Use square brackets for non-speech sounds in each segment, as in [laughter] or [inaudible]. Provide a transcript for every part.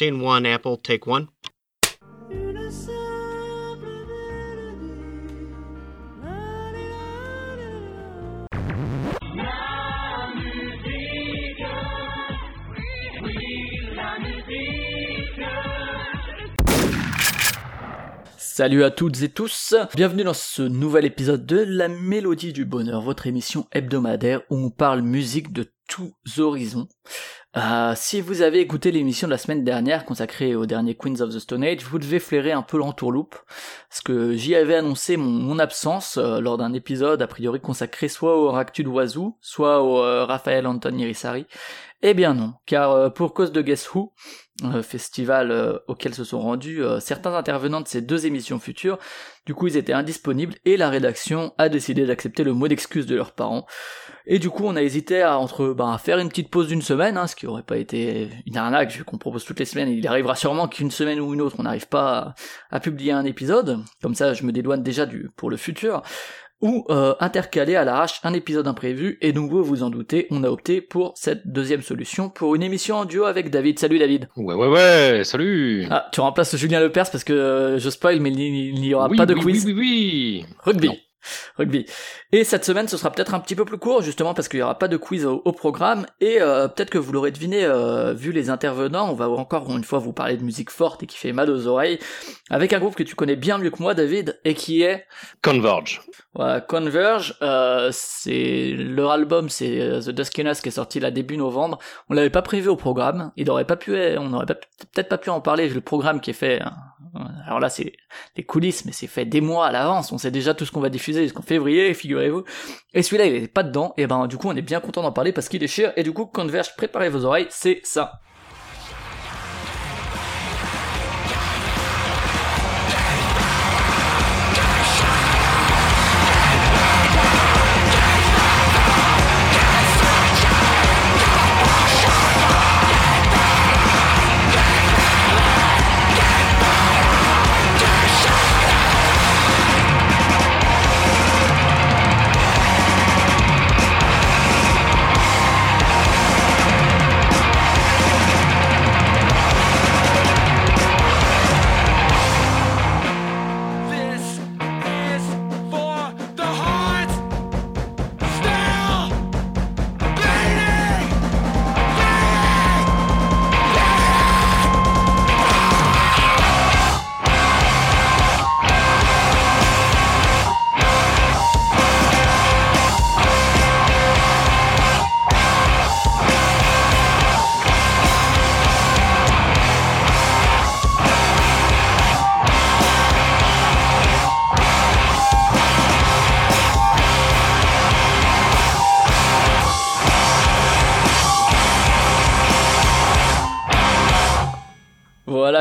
Apple, take. Salut à toutes et tous, bienvenue dans ce nouvel épisode de La Mélodie du Bonheur, votre émission hebdomadaire où on parle musique de tous horizons. Euh, si vous avez écouté l'émission de la semaine dernière consacrée au dernier Queens of the Stone Age, vous devez flairer un peu l'entourloupe, parce que j'y avais annoncé mon, absence euh, lors d'un épisode a priori consacré soit au Ractu Wazoo, soit au euh, Raphaël Anton Irisari. Eh bien non, car pour cause de Guess Who, euh, festival euh, auquel se sont rendus euh, certains intervenants de ces deux émissions futures. Du coup, ils étaient indisponibles et la rédaction a décidé d'accepter le mot d'excuse de leurs parents. Et du coup, on a hésité à entre ben, à faire une petite pause d'une semaine, hein, ce qui aurait pas été une arnaque vu qu'on propose toutes les semaines. Il arrivera sûrement qu'une semaine ou une autre, on n'arrive pas à, à, publier un épisode. Comme ça, je me dédouane déjà du pour le futur ou euh, intercaler à l'arrache un épisode imprévu, et donc vous vous en doutez, on a opté pour cette deuxième solution pour une émission en duo avec David. Salut David Ouais ouais ouais, salut Ah, tu remplaces Julien Lepers parce que euh, je spoil, mais il n'y aura pas de quiz. Oui, oui, oui, Rugby rugby. Et cette semaine, ce sera peut-être un petit peu plus court, justement parce qu'il n'y aura pas de quiz au, programme, et euh, peut-être que vous l'aurez deviné, euh, vu les intervenants, on va encore une fois vous parler de musique forte et qui fait mal aux oreilles, avec un groupe que tu connais bien mieux que moi, David, et qui est... Converge. Converge, euh, c'est leur album, c'est The Duskiness qui est sorti là début novembre. On l'avait pas prévu au programme, il aurait pas pu, on n'aurait peut-être pas pu en parler le programme qui est fait hein, alors là, c'est des coulisses, mais c'est fait des mois à l'avance. On sait déjà tout ce qu'on va diffuser jusqu'en février, figurez-vous. Et celui-là, il est pas dedans. Et ben, du coup, on est bien content d'en parler parce qu'il déchire. Et du coup, Converge, préparez vos oreilles, c'est ça.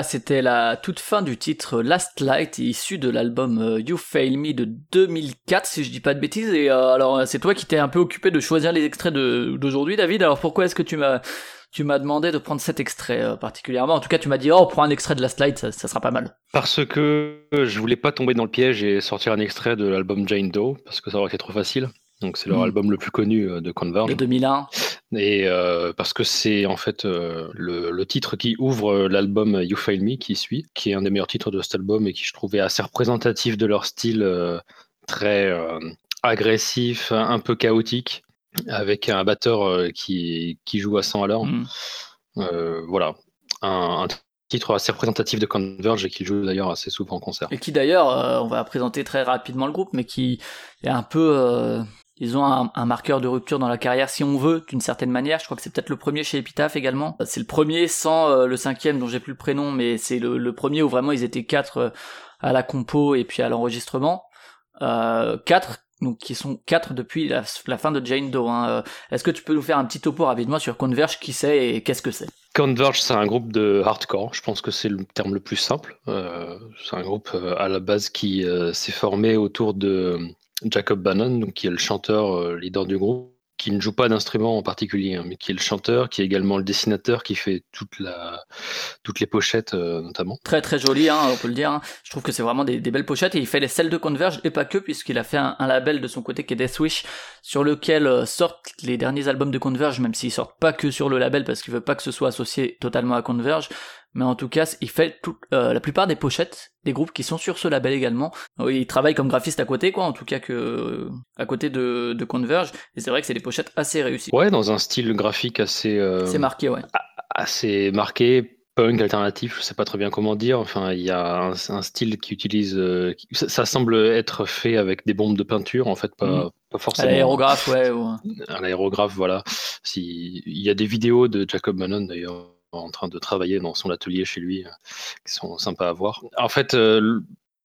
C'était la toute fin du titre Last Light, issu de l'album euh, You Fail Me de 2004, si je dis pas de bêtises. Et euh, alors, c'est toi qui t'es un peu occupé de choisir les extraits d'aujourd'hui, David. Alors, pourquoi est-ce que tu m'as tu m'as demandé de prendre cet extrait euh, particulièrement? En tout cas, tu m'as dit, oh, prends un extrait de Last Light, ça, ça, sera pas mal. Parce que je voulais pas tomber dans le piège et sortir un extrait de l'album Jane Doe, parce que ça aurait été trop facile. Donc c'est leur hmm. album le plus connu euh, de Converge. De 2001. Et euh, parce que c'est en fait euh, le, titre qui ouvre l'album You Fail Me qui suit, qui est un des meilleurs titres de cet album et qui je trouvais assez représentatif de leur style très agressif, un peu chaotique, avec un batteur qui, qui joue à 100 à l'heure. Hmm. voilà, un, titre assez représentatif de Converge et qui joue d'ailleurs assez souvent en concert. Et qui d'ailleurs, on va présenter très rapidement le groupe, mais qui est un peu ils ont un, marqueur de rupture dans la carrière, si on veut, d'une certaine manière. Je crois que c'est peut-être le premier chez Epitaph également. C'est le premier sans euh, le cinquième dont j'ai plus le prénom, mais c'est le, premier où vraiment ils étaient quatre euh, à la compo et puis à l'enregistrement. Euh, quatre, donc qui sont quatre depuis la, fin de Jane Doe. Hein. Euh, est-ce que tu peux nous faire un petit topo rapidement sur Converge, qui c'est et qu'est-ce que c'est? Converge, c'est un groupe de hardcore. Je pense que c'est le terme le plus simple. c'est un groupe à la base qui s'est formé autour de Jacob Bannon, qui est le chanteur euh, leader du groupe, qui ne joue pas d'instrument en particulier, hein, mais qui est le chanteur, qui est également le dessinateur, qui fait toutes les pochettes euh, notamment. Très très joli, hein, on peut le dire. Hein. Je trouve que c'est vraiment des, belles pochettes et il fait les celles de Converge et pas que, puisqu'il a fait un, label de son côté qui est Deathwish, sur lequel euh, sortent les derniers albums de Converge, même s'ils sortent pas que sur le label parce qu'il veut pas que ce soit associé totalement à Converge, mais en tout cas, il fait tout, euh, la plupart des pochettes des groupes qui sont sur ce label également. Il travaille comme graphiste à côté, quoi, en tout cas que à côté de, de Converge. Et c'est vrai que c'est des pochettes assez réussies. Ouais, dans un style graphique assez. Euh, c'est marqué, ouais. Assez marqué, punk alternatif, je sais pas très bien comment dire. Enfin, il y a un, style qui utilise. Euh, ça, semble être fait avec des bombes de peinture, en fait, pas, mhm. pas forcément. L'aérographe, ouais. Un aérographe, voilà. Si, il y a des vidéos de Jacob Manon d'ailleurs en train de travailler dans son atelier chez lui euh, qui sont sympas à voir. En fait, euh,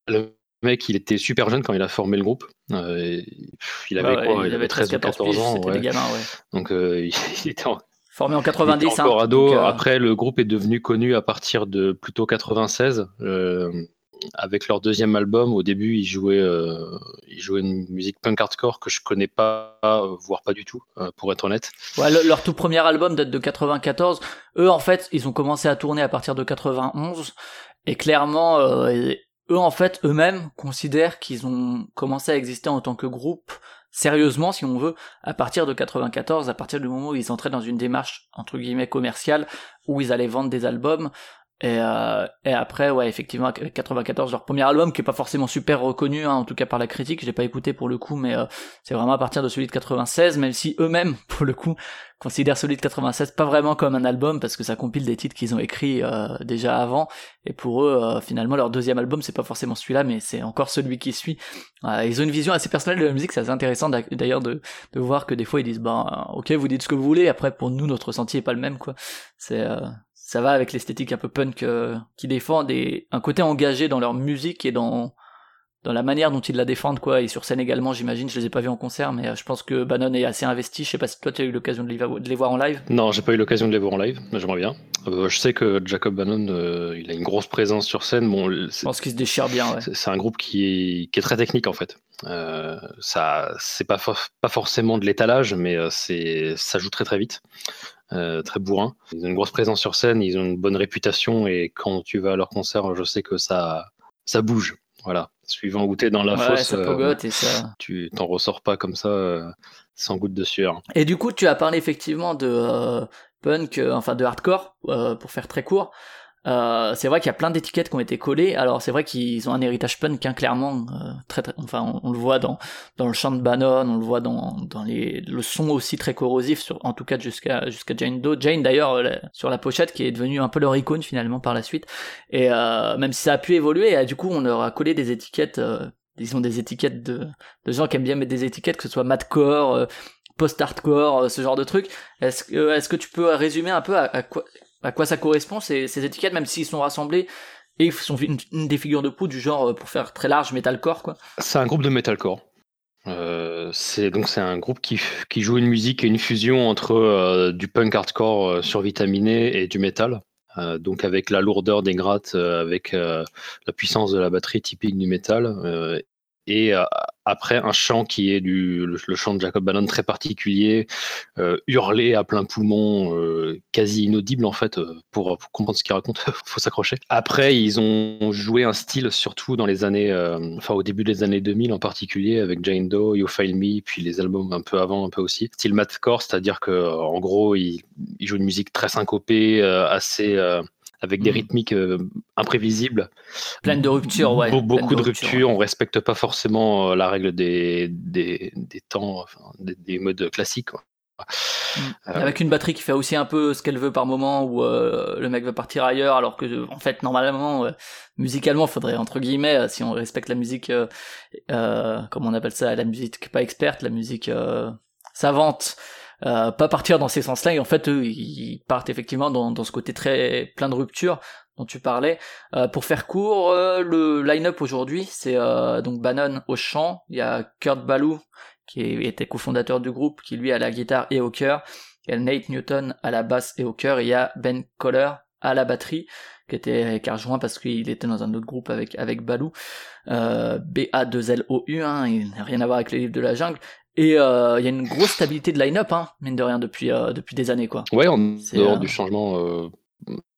le mec, il était super jeune quand il a formé le groupe. il avait quoi? Il, avait 13 ou 14 ans. Ouais. Gamins, Donc, [laughs] il était en Formé en 90. Hein, euh, Après, le groupe est devenu connu à partir de plutôt 96. Euh, avec leur deuxième album, au début, ils jouaient, euh, ils jouaient une musique punk hardcore que je connais pas, voire pas du tout, pour être honnête. Ouais, leur tout premier album date de 94. Eux, en fait, ils ont commencé à tourner à partir de 91. Et clairement, eux, en fait, eux-mêmes considèrent qu'ils ont commencé à exister en tant que groupe sérieusement, si on veut, à partir de 94, à partir du moment où ils entraient dans une démarche entre guillemets commerciale, où ils allaient vendre des albums, et, euh, et après, ouais, effectivement, avec 94, leur premier album, qui est pas forcément super reconnu, hein, en tout cas par la critique, je l'ai pas écouté pour le coup, mais euh, c'est vraiment à partir de celui de 96, même si eux-mêmes, [laughs] pour le coup, considèrent celui de 96 pas vraiment comme un album, parce que ça compile des titres qu'ils ont écrits euh, déjà avant, et pour eux, euh, finalement, leur deuxième album, c'est pas forcément celui-là, mais c'est encore celui qui suit. ils ont une vision assez personnelle de la musique, c'est assez intéressant d'ailleurs de, de voir que des fois ils disent, bah, ok, vous dites ce que vous voulez, après pour nous, notre sentier est pas le même, quoi. C'est ça va avec l'esthétique un peu punk euh, qui défendent et un côté engagé dans leur musique et dans dans la manière dont ils la défendent quoi. Et sur scène également j'imagine je les ai pas vus en concert mais euh, je pense que Bannon est assez investi. Je sais pas si toi tu as eu l'occasion de, les voir en live. Non j'ai pas eu l'occasion de les voir en live mais j'aimerais bien. Euh, je sais que Jacob Bannon il a une grosse présence sur scène. Bon je pense qu'il se déchire bien ouais. c'est un groupe qui est, qui est très technique en fait. Euh, ça c'est pas pas forcément de l'étalage mais c'est ça joue très très vite euh, très bourrin. Ils ont une grosse présence sur scène, ils ont une bonne réputation et quand tu vas à leur concert, je sais que ça, ça bouge. Voilà, suivant où t'es dans la fosse, euh, tu t'en ressors pas comme ça euh, sans goutte de sueur. Et du coup, tu as parlé effectivement de punk, enfin de hardcore, pour faire très court. Euh, c'est vrai qu'il y a plein d'étiquettes qui ont été collées. Alors c'est vrai qu'ils ont un héritage punk, hein, clairement. Euh, très, très, enfin, on, le voit dans dans le chant de Bannon, on le voit dans dans les le son aussi très corrosif, sur, en tout cas jusqu'à jusqu'à Jane Doe. Jane d'ailleurs euh, sur la pochette qui est devenue un peu leur icône finalement par la suite. Et même si ça a pu évoluer, du coup on leur a collé des étiquettes. disons des étiquettes de, de gens qui aiment bien mettre des étiquettes, que ce soit madcore, post-hardcore, ce genre de trucs. Est-ce que, est-ce que tu peux résumer un peu à quoi, à quoi ça correspond ces, étiquettes, même s'ils sont rassemblés et sont une, des figures de proue du genre, euh, pour faire très large, metalcore quoi. C'est un groupe de metalcore. Euh, c'est donc c'est un groupe qui, qui, joue une musique et une fusion entre euh, du punk hardcore euh, survitaminé et du metal. donc avec la lourdeur des grattes, avec la puissance de la batterie typique du metal et euh, après un chant qui est du le, chant de Jacob Bannon très particulier, euh, hurlé à plein poumon, euh, quasi inaudible en fait pour, comprendre ce qu'il raconte, [laughs] faut s'accrocher. Après ils ont joué un style surtout dans les années, enfin au début des années 2000 en particulier avec Jane Doe, You Fail Me, puis les albums un peu avant un peu aussi. Style mathcore, c'est-à-dire que en gros ils jouent une musique très syncopée, assez avec des mm. rythmiques euh, imprévisibles. Plein de ruptures, ouais. beaucoup de, ruptures, on respecte pas forcément euh, la règle des, des, des temps, des, modes classiques. Mm. Euh, avec une batterie qui fait aussi un peu ce qu'elle veut par moment, où le mec va partir ailleurs, alors que en fait normalement, musicalement, faudrait entre guillemets, si on respecte la musique, comment on appelle ça, la musique pas experte, la musique savante, euh, pas partir dans ces sens-là. Et en fait eux ils partent effectivement dans, ce côté très plein de rupture dont tu parlais. Euh, pour faire court, euh, le line-up aujourd'hui c'est donc Bannon au chant, il y a Kurt Ballou qui était cofondateur du groupe qui lui a la guitare et au cœur, il y a Nate Newton à la basse et au cœur, il y a Ben Coller à la batterie qui était qui a parce qu'il était dans un autre groupe avec avec Balou euh, B-A-2-L-O-U hein, il n'a rien à voir avec les livres de la jungle et euh, il y a une grosse stabilité de line-up, hein, mine de rien, depuis, euh, depuis des années. Quoi. Ouais, en dehors euh, du changement,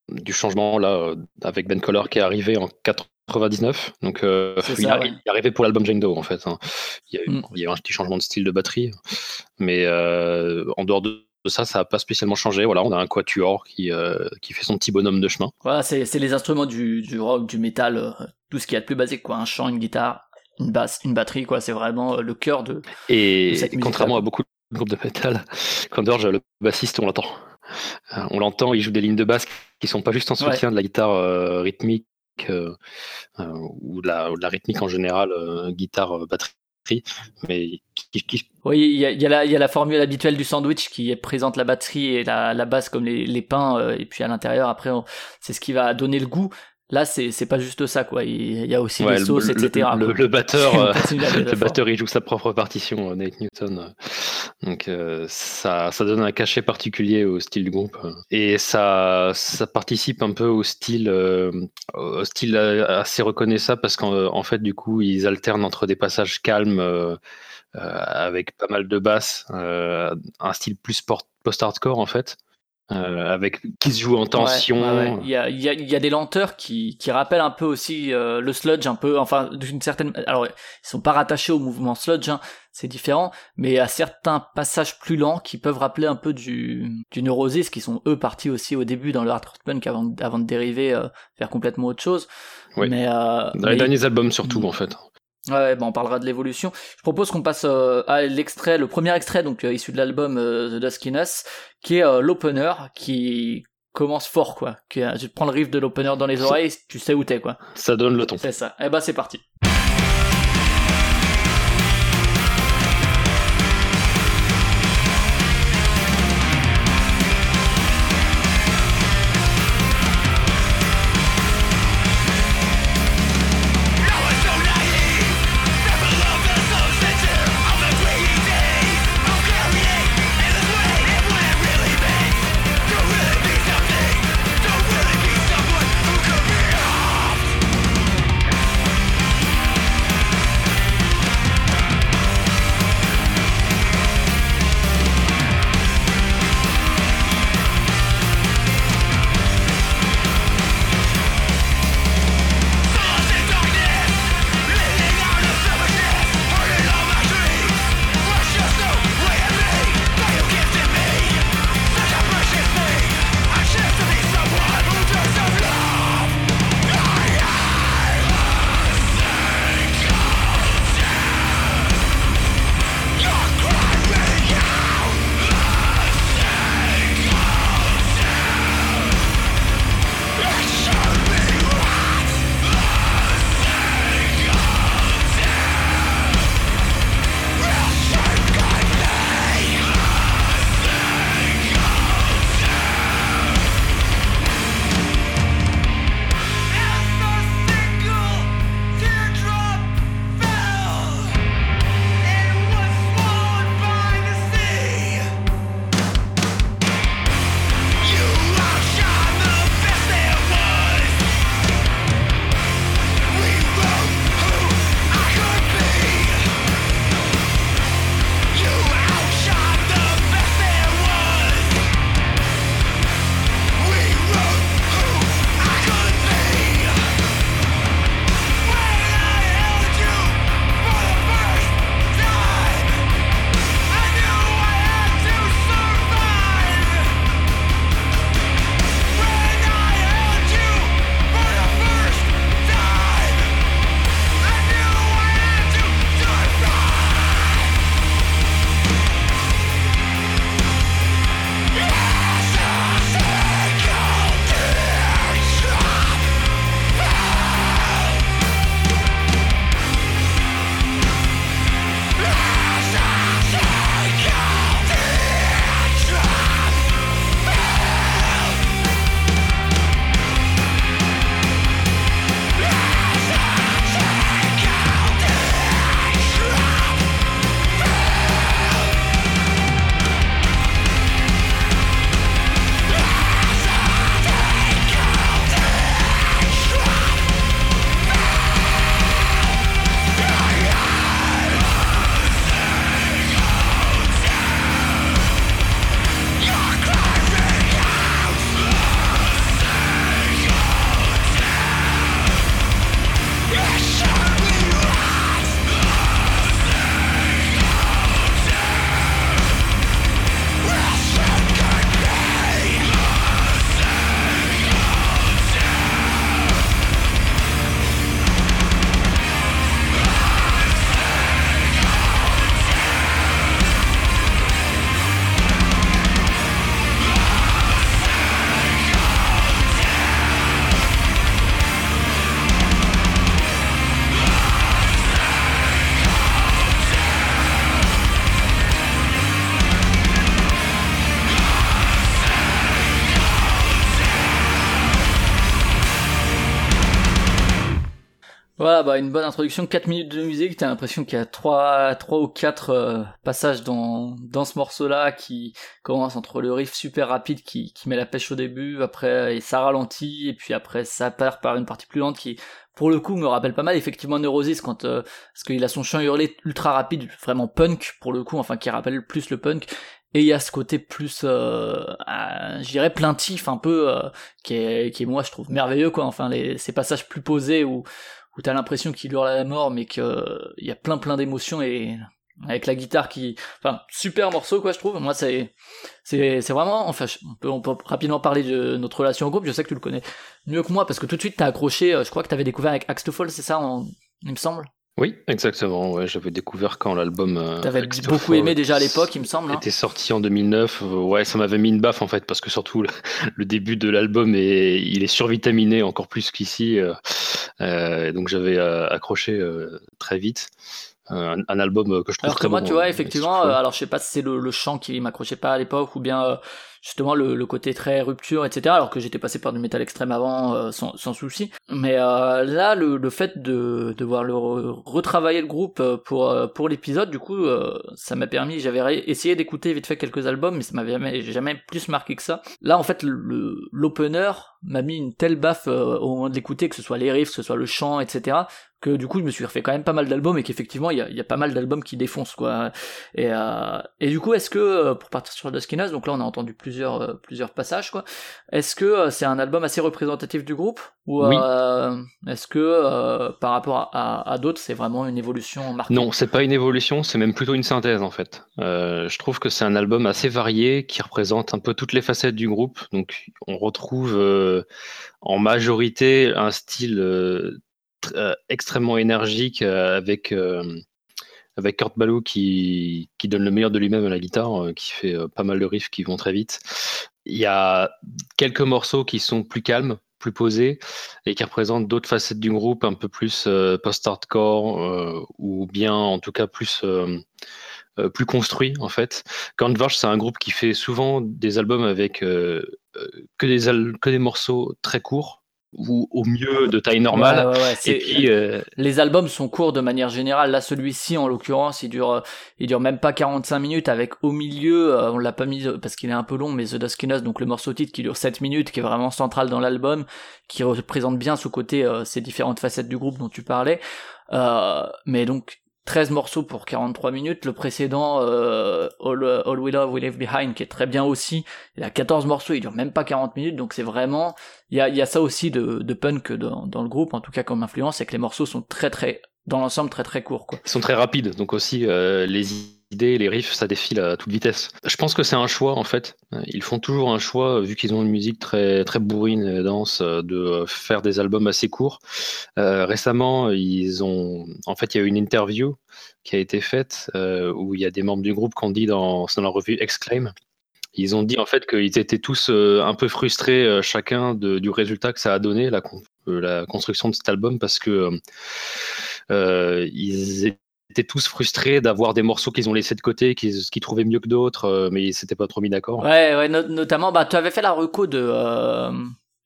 du changement là, avec Ben Color qui est arrivé en 99. Donc, il, est arrivé pour l'album Jane Doe, en fait. Hein. Il, y a eu, mm. il, y a eu, un petit changement de style de batterie. Mais en dehors de ça, ça n'a pas spécialement changé. Voilà, on a un quatuor qui, qui fait son petit bonhomme de chemin. Voilà, c'est les instruments du, du rock, du métal, tout ce qu'il y a de plus basique, quoi. Un chant, une guitare, une basse, une batterie, quoi. C'est vraiment le cœur de. Et contrairement à beaucoup de groupes de métal, quand [laughs] Dorge, le bassiste, on l'entend. On l'entend, il joue des lignes de basse qui sont pas juste en soutien de la guitare rythmique ou de, la, la, rythmique en général, guitare, batterie mais Oui, il y a, y, a y a, la formule habituelle du sandwich qui présente la batterie et la, la basse comme les, les pains, euh, et puis à l'intérieur, après, c'est ce qui va donner le goût. Là, c'est c'est pas juste ça, quoi. Il y a aussi des sauces, etc. Le, batteur, [laughs] euh, le batteur, il joue sa propre partition, euh, Nate Newton. Donc ça, ça donne un cachet particulier au style du groupe et ça, ça participe un peu au style, au style assez reconnaissable parce qu'en fait, du coup, ils alternent entre des passages calmes. avec pas mal de basses, un style plus post-hardcore en fait, euh, avec qui se joue en tension. Il, y a, il, y a, il y, a, des lenteurs qui, qui rappellent un peu aussi euh, le sludge, un peu, enfin d'une certaine. Alors ils sont pas rattachés au mouvement sludge, hein, c'est différent, mais à certains passages plus lents qui peuvent rappeler un peu du, du Neurosis, qui sont eux partis aussi au début dans le hardcore punk avant, avant de dériver euh, vers complètement autre chose. Oui. Mais, dans les derniers albums surtout mm. en fait. Ouais, bah on parlera de l'évolution. Je propose qu'on passe euh, à l'extrait, le premier extrait donc euh, issu de l'album euh, The Duskiness, qui est l'opener, qui commence fort quoi. Qui, tu prends le riff de l'opener dans les oreilles, tu sais où t'es quoi. Ça donne le ton. C'est ça. Et eh bah c'est parti. Bah une bonne introduction, 4 minutes de musique, t'as l'impression qu'il y a 3, 3 ou 4 euh, passages dans, dans ce morceau-là qui commence entre le riff super rapide qui, qui met la pêche au début, après ça ralentit, et puis après ça part par une partie plus lente qui, pour le coup, me rappelle pas mal. Effectivement Neurosis quand, euh, parce qu'il a son chant hurlé ultra rapide, vraiment punk pour le coup, enfin qui rappelle plus le punk, et il y a ce côté plus euh, je dirais plaintif un peu euh, qui est qui est moi je trouve merveilleux quoi. Enfin les ces passages plus posés où où t'as l'impression qu'il hurle à la mort mais que il y a plein plein d'émotions et avec la guitare qui enfin super morceau quoi je trouve. Moi c'est c'est c'est vraiment enfin on peut on peut rapidement parler de notre relation au groupe je sais que tu le connais mieux que moi parce que tout de suite t'as accroché euh, je crois que t'avais découvert avec Axe Fall c'est ça il me semble? Oui, exactement. Ouais, j'avais découvert quand l'album. Euh, T'avais beaucoup aimé déjà à l'époque, il me semble. Hein. Était sorti en 2009. Euh, ouais, ça m'avait mis une baffe en fait, parce que surtout le, [laughs] début de l'album est, il est survitaminé encore plus qu'ici. Euh, donc j'avais accroché très vite. Un, album que je trouve alors très moi, tu vois, effectivement, alors je sais pas si c'est le, le chant qui m'accrochait pas à l'époque ou bien justement le, le, côté très rupture, etc. Alors que j'étais passé par du métal extrême avant euh, sans, sans, souci. Mais euh, là, le, le, fait de devoir le retravailler le groupe euh, pour pour l'épisode, du coup, ça m'a permis. J'avais essayé d'écouter vite fait quelques albums, mais ça m'avait jamais, jamais plus marqué que ça. Là, en fait, l'opener m'a mis une telle baffe au moment de l'écouter, que ce soit les riffs, que ce soit le chant, etc que du coup je me suis refait quand même pas mal d'albums et qu'effectivement il y a, y a, pas mal d'albums qui défoncent quoi et, euh, et du coup est-ce que pour partir sur Duskinas donc là on a entendu plus plusieurs, euh, plusieurs passages, quoi. Est-ce que euh, c'est un album assez représentatif du groupe ou euh, est-ce que par rapport à, d'autres, c'est vraiment une évolution marquée? Non, c'est pas une évolution, c'est même plutôt une synthèse en fait. je trouve que c'est un album assez varié qui représente un peu toutes les facettes du groupe. Donc on retrouve en majorité un style extrêmement énergique avec avec Kurt Ballou qui, qui donne le meilleur de lui-même à la guitare, euh, qui fait euh, pas mal de riffs qui vont très vite. Il y a quelques morceaux qui sont plus calmes, plus posés, et qui représentent d'autres facettes du groupe, un peu plus euh, post-hardcore, ou bien en tout cas plus, plus construit en fait. Converge, c'est un groupe qui fait souvent des albums avec que, des que des morceaux très courts, ou au mieux de taille normale. et puis, euh, Les albums sont courts de manière générale. Là, celui-ci, en l'occurrence, il dure, il dure même pas 45 minutes. Avec au milieu, euh, on l'a pas mis parce qu'il est un peu long, mais The Duskiness, donc le morceau titre qui dure 7 minutes, qui est vraiment central dans l'album, qui représente bien ce côté, euh, ces différentes facettes du groupe dont tu parlais. mais donc 13 morceaux pour 43 minutes. Le précédent, euh, All, All We Love, We Leave Behind, qui est très bien aussi, il a 14 morceaux, il dure même pas 40 minutes, donc c'est vraiment... Il y a, y a ça aussi de, de punk dans, dans, le groupe, en tout cas comme influence, c'est que les morceaux sont très très, dans l'ensemble, très très courts. Quoi. Ils sont très rapides, donc aussi euh, les les riffs, ça défile à toute vitesse. Je pense que c'est un choix en fait. Ils font toujours un choix, vu qu'ils ont une musique très très bourrine et dense, de faire des albums assez courts. Euh, récemment, ils ont, en fait, il y a eu une interview qui a été faite euh, où il y a des membres du groupe qui ont dit dans, dans la revue Exclaim. Ils ont dit en fait qu'ils étaient tous euh, un peu frustrés chacun du résultat que ça a donné la, la construction de cet album parce que ils étaient tous frustrés d'avoir des morceaux qu'ils ont laissés de côté, qu'ils trouvaient mieux que d'autres, euh, mais ils s'étaient pas trop mis d'accord. Ouais, ouais, notamment, bah, tu avais fait la reco de, euh,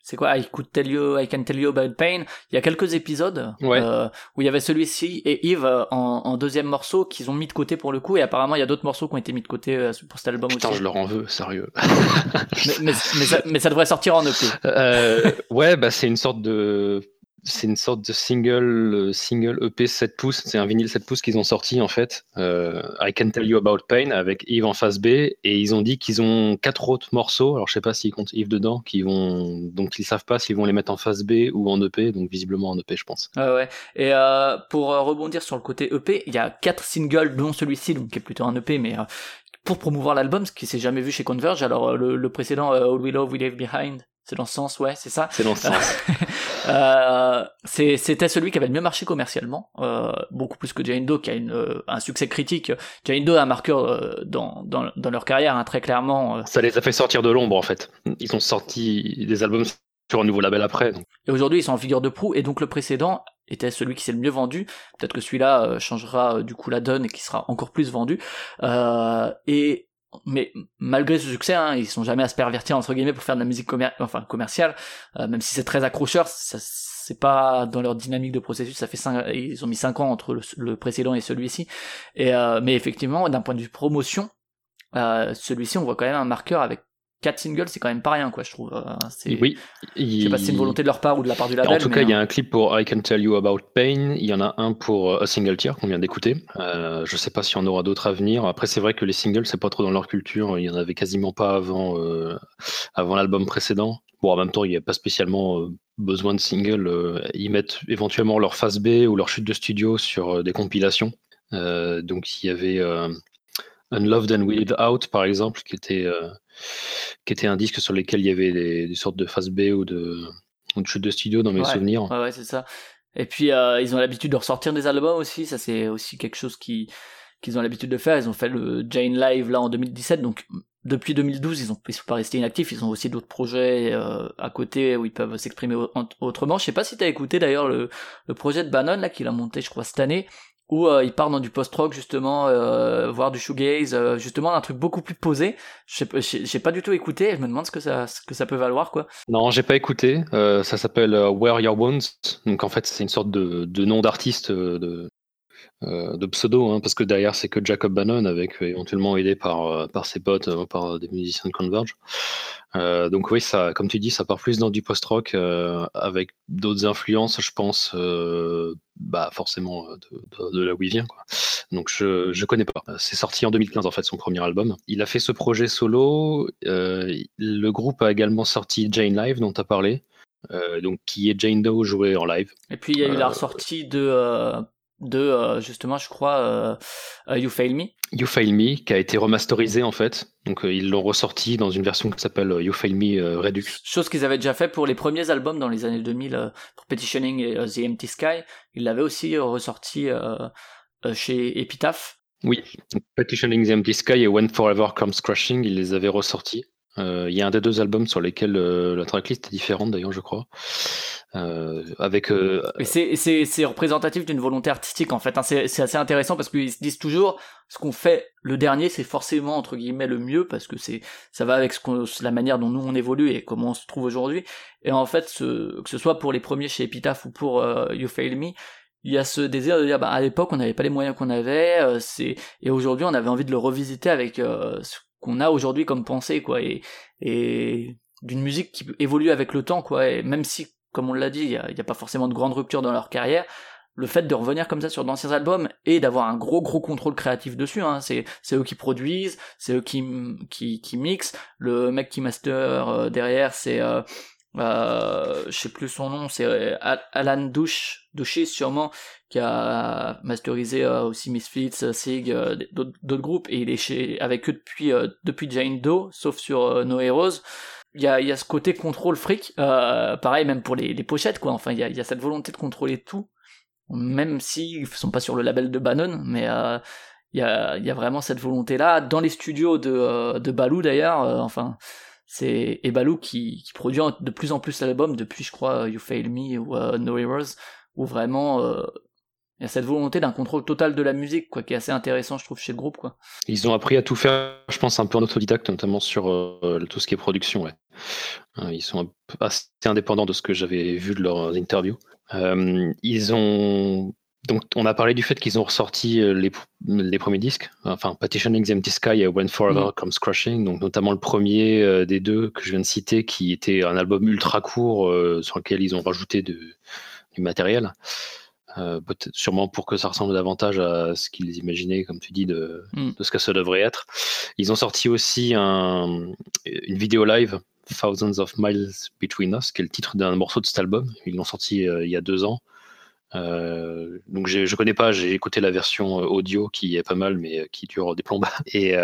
c'est quoi, I could tell you, I can tell you about pain. Il y a quelques épisodes euh, où il y avait celui-ci et Yves en, en, deuxième morceau qu'ils ont mis de côté pour le coup, et apparemment il y a d'autres morceaux qui ont été mis de côté pour cet album Putain, je leur en veux, sérieux. [laughs] mais, mais, ça, mais, ça, devrait sortir en EP. ouais, bah c'est une sorte de c'est une sorte de single, euh, single EP 7 pouces. C'est un vinyle 7 pouces qu'ils ont sorti en fait. Euh, I Can Tell You About Pain avec Yves en face B. Et ils ont dit qu'ils ont quatre autres morceaux. Alors je sais pas s'ils comptent Yves dedans, qui vont donc ils savent pas s'ils vont les mettre en face B ou en EP. Donc visiblement en EP, je pense. Ouais ouais. Et euh, pour rebondir sur le côté EP, il y a quatre singles, dont celui-ci, donc qui est plutôt un EP, mais pour promouvoir l'album, ce qui s'est jamais vu chez Converge. Alors le, le précédent All We Love We Leave Behind c'est dans ce sens, ouais, c'est ça. C'est dans ce sens. [laughs] euh, c'était celui qui avait le mieux marché commercialement, euh, beaucoup plus que Jane Doe qui a une, euh, un succès critique. Jane Doe a un marqueur euh, dans, dans, dans, leur carrière, hein, très clairement. Euh. Ça les a fait sortir de l'ombre en fait. Ils ont sorti des albums sur un nouveau label après. Et aujourd'hui ils sont en figure de proue et donc le précédent était celui qui s'est le mieux vendu. Peut-être que celui-là changera du coup la donne et qui sera encore plus vendu. et mais malgré ce succès, hein, ils sont jamais à se pervertir entre guillemets pour faire de la musique commerciale, euh, même si c'est très accrocheur, c'est pas dans leur dynamique de processus. Ça fait cinq, ils ont mis 5 ans entre le, précédent et celui-ci. Et mais effectivement, d'un point de vue promotion, celui-ci, on voit quand même un marqueur avec 4 singles, c'est quand même pas rien, quoi, je trouve. C'est... Oui. Je sais pas si c'est une volonté de leur part ou de la part du label. En tout cas, il y a un clip pour I Can Tell You About Pain. Il y en a un pour A Single Tier qu'on vient d'écouter. Euh, je sais pas s'il y en aura d'autres à venir. Après, c'est vrai que les singles, c'est pas trop dans leur culture. Il y en avait quasiment pas avant, euh, avant l'album précédent. Bon, en même temps, il n'y a pas spécialement euh, besoin de singles. Euh, ils mettent éventuellement leur phase B ou leur chute de studio sur des compilations. donc, il y avait Unloved and Weeded Out, par exemple, qui était qui était un disque sur lequel il y avait des, sortes de phase B ou de, ou de chutes de studio dans mes souvenirs. Ouais, ouais c'est ça. Et puis euh, ils ont l'habitude de ressortir des albums aussi, ça c'est aussi quelque chose qui qu'ils ont l'habitude de faire. Ils ont fait le Jane Live là en 2017, donc depuis 2012 ils ont ils sont pas restés inactifs, ils ont aussi d'autres projets euh, à côté où ils peuvent s'exprimer autrement. Je sais pas si tu as écouté d'ailleurs le, le projet de Bannon là qu'il a monté je crois cette année où euh, il part dans du post-rock justement, euh, voir du shoegaze, euh, justement un truc beaucoup plus posé. J'ai pas du tout écouté, je me demande ce que ça, ce que ça peut valoir quoi. Non, j'ai pas écouté. Euh, ça s'appelle Where Your Bones. Donc en fait, c'est une sorte de, de nom d'artiste de, de pseudo, hein, parce que derrière c'est que Jacob Bannon, avec éventuellement aidé par, par ses potes, par des musiciens de Converge. Euh, donc oui, ça, comme tu dis, ça part plus dans du post-rock euh, avec d'autres influences, je pense, euh, bah forcément de, là où il vient. Quoi. Donc je je connais pas. C'est sorti en 2015 en fait son premier album. Il a fait ce projet solo. le groupe a également sorti Jane Live dont tu as parlé. donc qui est Jane Doe jouée en live. Et puis il y a eu la ressortie de de euh, justement je crois euh, euh, You Fail Me. You Fail Me qui a été remasterisé en fait. Donc ils l'ont ressorti dans une version qui s'appelle You Fail Me Redux. Chose qu'ils avaient déjà fait pour les premiers albums dans les années 2000 pour Petitioning et The Empty Sky. Ils l'avaient aussi ressorti chez Epitaph. Oui, Petitioning the Empty Sky et When Forever Comes Crashing, ils les avaient ressortis. Il y a un des deux albums sur lesquels la tracklist est différente d'ailleurs, je crois. Euh, avec. Euh, c'est représentatif d'une volonté artistique en fait. Hein. C'est assez intéressant parce qu'ils se disent toujours ce qu'on fait le dernier, c'est forcément entre guillemets le mieux parce que c'est ça va avec ce la manière dont nous on évolue et comment on se trouve aujourd'hui. Et en fait, ce, que ce soit pour les premiers chez Epitaph ou pour euh, You Fail Me, il y a ce désir de dire bah à l'époque on n'avait pas les moyens qu'on avait, euh, c'est et aujourd'hui on avait envie de le revisiter avec ce qu'on a aujourd'hui comme pensée quoi et et d'une musique qui évolue avec le temps quoi et même si comme on l'a dit, il n'y a, pas forcément de grande rupture dans leur carrière. Le fait de revenir comme ça sur d'anciens albums et d'avoir un gros gros contrôle créatif dessus, hein, c'est eux qui produisent, c'est eux qui qui mixent. Le mec qui master euh, derrière, c'est euh, euh, je sais plus son nom, c'est euh, Alan Douche, sûrement, qui a masterisé aussi Misfits, Sig, d'autres groupes, et il est chez, avec eux depuis, depuis Jane Doe, sauf sur No Heroes il y a, y a ce côté contrôle fric, euh, pareil même pour les, pochettes quoi. Enfin, il y a, cette volonté de contrôler tout, même s'ils sont pas sur le label de Bannon, mais euh, il y, a, y a vraiment cette volonté là dans les studios de, euh, de Balou d'ailleurs. Euh, enfin, c'est et Balou qui, qui produit de plus en plus l'album depuis je crois You Fail Me ou No Heroes, où vraiment il y a cette volonté d'un contrôle total de la musique, quoi, qui est assez intéressant, je trouve, chez le groupe, quoi. Ils ont appris à tout faire, je pense, un peu en autodidacte, notamment sur euh, tout ce qui est production, ouais. Euh, ils sont assez indépendants de ce que j'avais vu de leurs interviews. Euh, ils ont donc, on a parlé du fait qu'ils ont ressorti les, les, premiers disques, enfin Petitioning the Empty Sky et When Forever mm. Comes Crushing, donc notamment le premier des deux que je viens de citer, qui était un album ultra court sur lequel ils ont rajouté de, du matériel. Euh, sûrement pour que ça ressemble davantage à ce qu'ils imaginaient, comme tu dis, de, mm. de, ce que ça devrait être. Ils ont sorti aussi un, une vidéo live, Thousands of Miles Between Us, qui est le titre d'un morceau de cet album. Ils l'ont sorti euh, il y a deux ans. Euh, donc je connais pas, j'ai écouté la version euh, audio qui est pas mal, mais euh, qui dure des plombes. [laughs] Et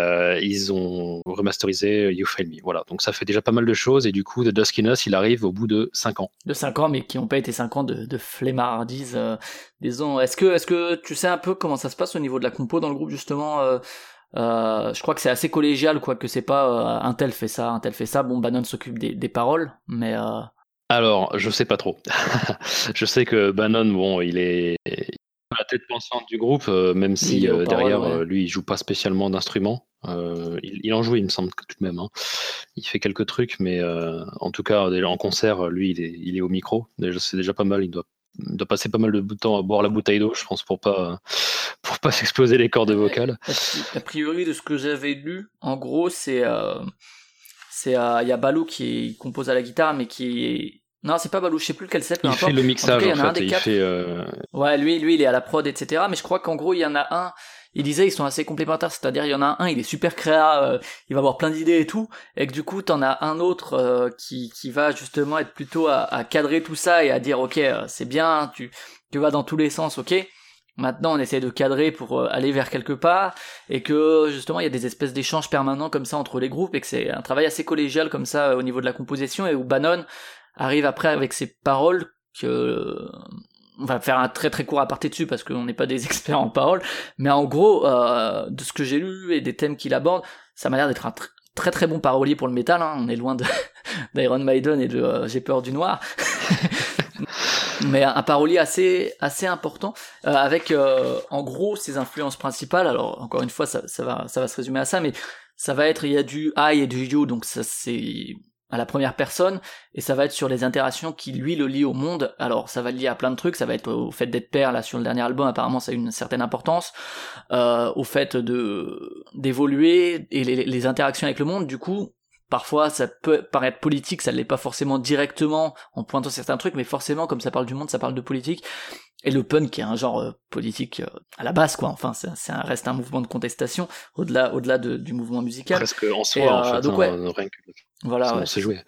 ils ont remasterisé You Fail Me. Voilà, donc ça fait déjà pas mal de choses. Et du coup, The Duskiness, il arrive au bout de 5 ans. De 5 ans, mais qui n'ont pas été 5 ans de, de flemmardise, euh, disons. Est-ce que, est-ce que tu sais un peu comment ça se passe au niveau de la compo dans le groupe, justement je crois que c'est assez collégial, quoi, que c'est pas un tel fait ça, un tel fait ça. Bon, Bannon s'occupe des, paroles, mais alors, je sais pas trop. [laughs] je sais que Bannon, bon, il est la tête pensante du groupe, même si derrière, lui, il joue pas spécialement d'instruments. il, en joue, il me semble tout de même. Hein. Il fait quelques trucs, mais en tout cas, en concert, lui, il est, il est au micro. C'est déjà pas mal. Il doit doit passer pas mal de temps à boire la bouteille d'eau, je pense, pour pas [laughs] pour pas s'exploser les cordes vocales. A priori, de ce que j'avais lu, en gros, c'est euh, c'est euh, il y a Balou qui compose à la guitare, mais qui est non, c'est pas Balou, je sais plus lequel c'est. Il fait le mixage, en, fait. il fait, euh, Ouais, lui, lui, il est à la prod, etc. Mais je crois qu'en gros, il y en a un il disait ils sont assez complémentaires, c'est-à-dire il y en a un, il est super créa, euh, il va avoir plein d'idées et tout, et que du coup t'en as un autre euh, qui, qui va justement être plutôt à, à, cadrer tout ça et à dire ok euh, c'est bien, tu, tu vas dans tous les sens, ok. Maintenant on essaie de cadrer pour aller vers quelque part et que justement il y a des espèces d'échanges permanents comme ça entre les groupes et que c'est un travail assez collégial comme ça au niveau de la composition et où Bannon arrive après avec ses paroles que on va faire un très très court aparté dessus parce qu'on n'est pas des [laughs] experts en parole, mais en gros, euh, de ce que j'ai lu et des thèmes qu'il aborde, ça m'a l'air d'être un très très bon parolier pour le métal. Hein. On est loin [laughs] d'Iron Maiden et de euh, J'ai peur du noir. [laughs] mais un, parolier assez assez important euh, avec en gros ses influences principales. Alors encore une fois, ça, ça va ça va se résumer à ça, mais ça va être il y a du I et du you, donc ça c'est à la première personne et ça va être sur les interactions qui lui le lient au monde. Alors ça va le lier à plein de trucs. Ça va être au fait d'être père là sur le dernier album. Apparemment ça a une certaine importance euh, au fait de d'évoluer et les, les, interactions avec le monde. Du coup parfois ça peut paraître politique ça l'est pas forcément directement en pointant certains trucs mais forcément comme ça parle du monde ça parle de politique et le punk qui est un genre euh, politique euh, à la base quoi enfin c'est un, reste un mouvement de contestation au-delà au-delà de, du mouvement musical presque en soi en fait donc, hein, rien que voilà, ouais. c'est joué.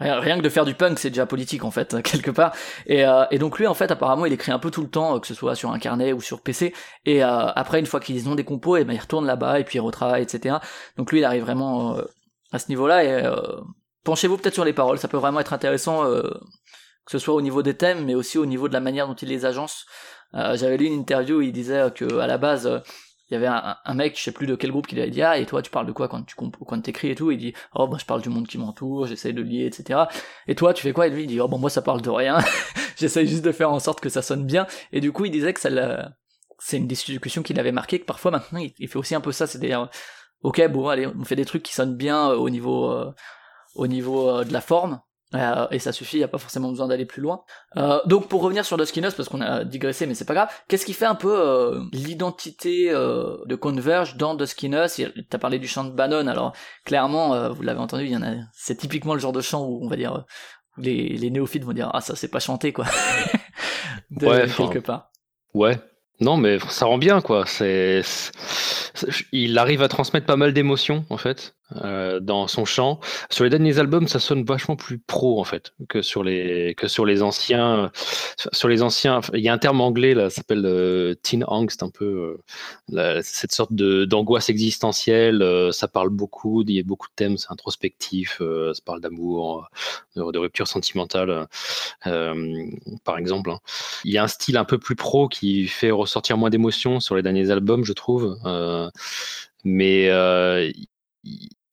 Rien que de faire du punk, c'est déjà politique en fait, [laughs] quelque part. Et, euh, et, donc lui, en fait, apparemment, il écrit un peu tout le temps, que ce soit sur un carnet ou sur PC. Et euh, après, une fois qu'ils ont des compos, et eh ben, il retourne là-bas et puis il retravaille, etc. Donc lui, il arrive vraiment euh, à ce niveau-là. Et euh, penchez-vous peut-être sur les paroles, ça peut vraiment être intéressant, euh, que ce soit au niveau des thèmes, mais aussi au niveau de la manière dont il les agence. J'avais lu une interview où il disait que à la base il y avait un, un, mec, je sais plus de quel groupe, qui lui avait dit ah et toi tu parles de quoi quand tu quand t'écris et tout? Il dit oh bah je parle du monde qui m'entoure, j'essaie de lier etc. Et toi tu fais quoi? Et lui il dit oh bon moi ça parle de rien, [laughs] j'essaie juste de faire en sorte que ça sonne bien. Et du coup il disait que ça c'est une discussion qu'il avait marqué que parfois maintenant il, fait aussi un peu ça, c'est-à-dire ok bon allez on fait des trucs qui sonnent bien euh, au niveau euh, au niveau euh, de la forme euh, et ça suffit, il n'y a pas forcément besoin d'aller plus loin. Euh, donc pour revenir sur Duskinos, parce qu'on a digressé, mais c'est pas grave, qu'est-ce qui fait un peu euh, l'identité euh, de Converge dans Duskinos T'as parlé du chant de Bannon, alors clairement, euh, vous l'avez entendu, il y en a, c'est typiquement le genre de chant où on va dire, les, les néophytes vont dire ah ça c'est pas chanté quoi, [laughs] de, ouais, quelque part. Ouais, non mais ça rend bien quoi. C'est, il arrive à transmettre pas mal d'émotions en fait. Euh, dans son chant. Sur les derniers albums, ça sonne vachement plus pro en fait que sur les que sur les anciens. Sur les anciens, il y a un terme anglais là, s'appelle euh, teen angst, un peu euh, cette sorte de d'angoisse existentielle. ça parle beaucoup, il y a beaucoup de thèmes, c'est introspectif, ça parle d'amour, de, rupture sentimentale, par exemple. Hein. Il y a un style un peu plus pro qui fait ressortir moins d'émotions sur les derniers albums, je trouve. Mais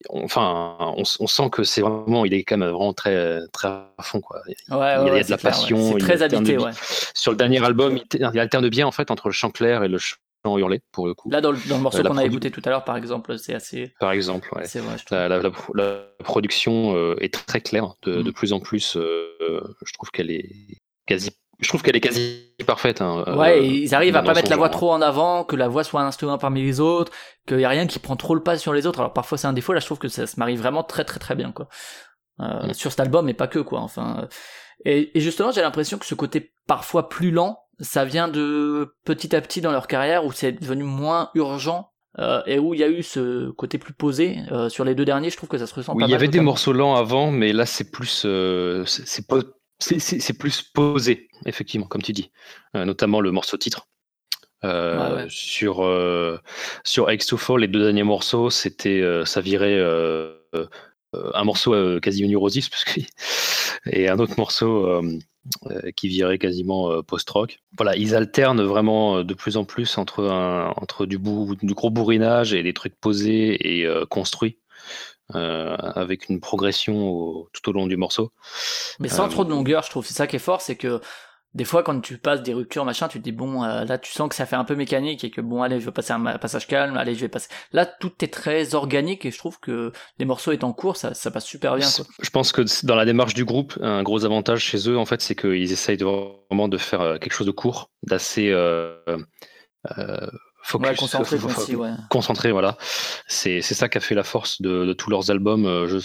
enfin, on, sent que c'est vraiment, il est quand même vraiment très, très à fond, quoi. il y a, de la passion. C'est très habité, ouais. Sur le dernier album, il, alterne bien, en fait, entre le chant clair et le chant hurlé, pour le coup. Là, dans le, morceau euh, qu'on a écouté tout à l'heure, par exemple, c'est assez. Par exemple, ouais. la, production euh, est très claire, de, mm. plus en plus, euh, je trouve qu'elle est quasi je trouve qu'elle est quasi parfaite. Hein, ouais, euh, ils arrivent à pas mettre la voix trop en avant, que la voix soit un instrument parmi les autres, qu'il y a rien qui prend trop le pas sur les autres. Alors parfois c'est un défaut, là je trouve que ça se marie vraiment très très très bien quoi. Euh, mm. Sur cet album, mais pas que quoi. Enfin, et, et justement j'ai l'impression que ce côté parfois plus lent, ça vient de petit à petit dans leur carrière où c'est devenu moins urgent euh, et où il y a eu ce côté plus posé. Euh, sur les deux derniers, je trouve que ça se ressent oui, pas Il y avait des morceaux lents avant, mais là c'est plus, euh, c'est pas c'est plus posé, effectivement, comme tu dis. Euh, notamment le morceau titre. Euh, sur euh, sur X to Fall, les deux derniers morceaux, c'était ça virait un morceau quasiment neurosis [laughs] et un autre morceau qui virait quasiment post-rock. Voilà, ils alternent vraiment de plus en plus entre un, entre du, du gros bourrinage et des trucs posés et construits. Euh, avec une progression tout au long du morceau. Mais sans trop de longueur, je trouve. C'est ça qui est fort, c'est que des fois quand tu passes des ruptures machin tu te dis bon euh, là tu sens que ça fait un peu mécanique et que bon allez je vais passer un passage calme allez je vais passer là tout est très organique et je trouve que les morceaux étant courts ça, ça passe super bien quoi. je pense que dans la démarche du groupe un gros avantage chez eux en fait c'est qu'ils essayent de, vraiment de faire euh, quelque chose de court d'assez euh, euh, focus, concentré, ouais. concentré voilà c'est ça qui a fait la force de, de tous leurs albums je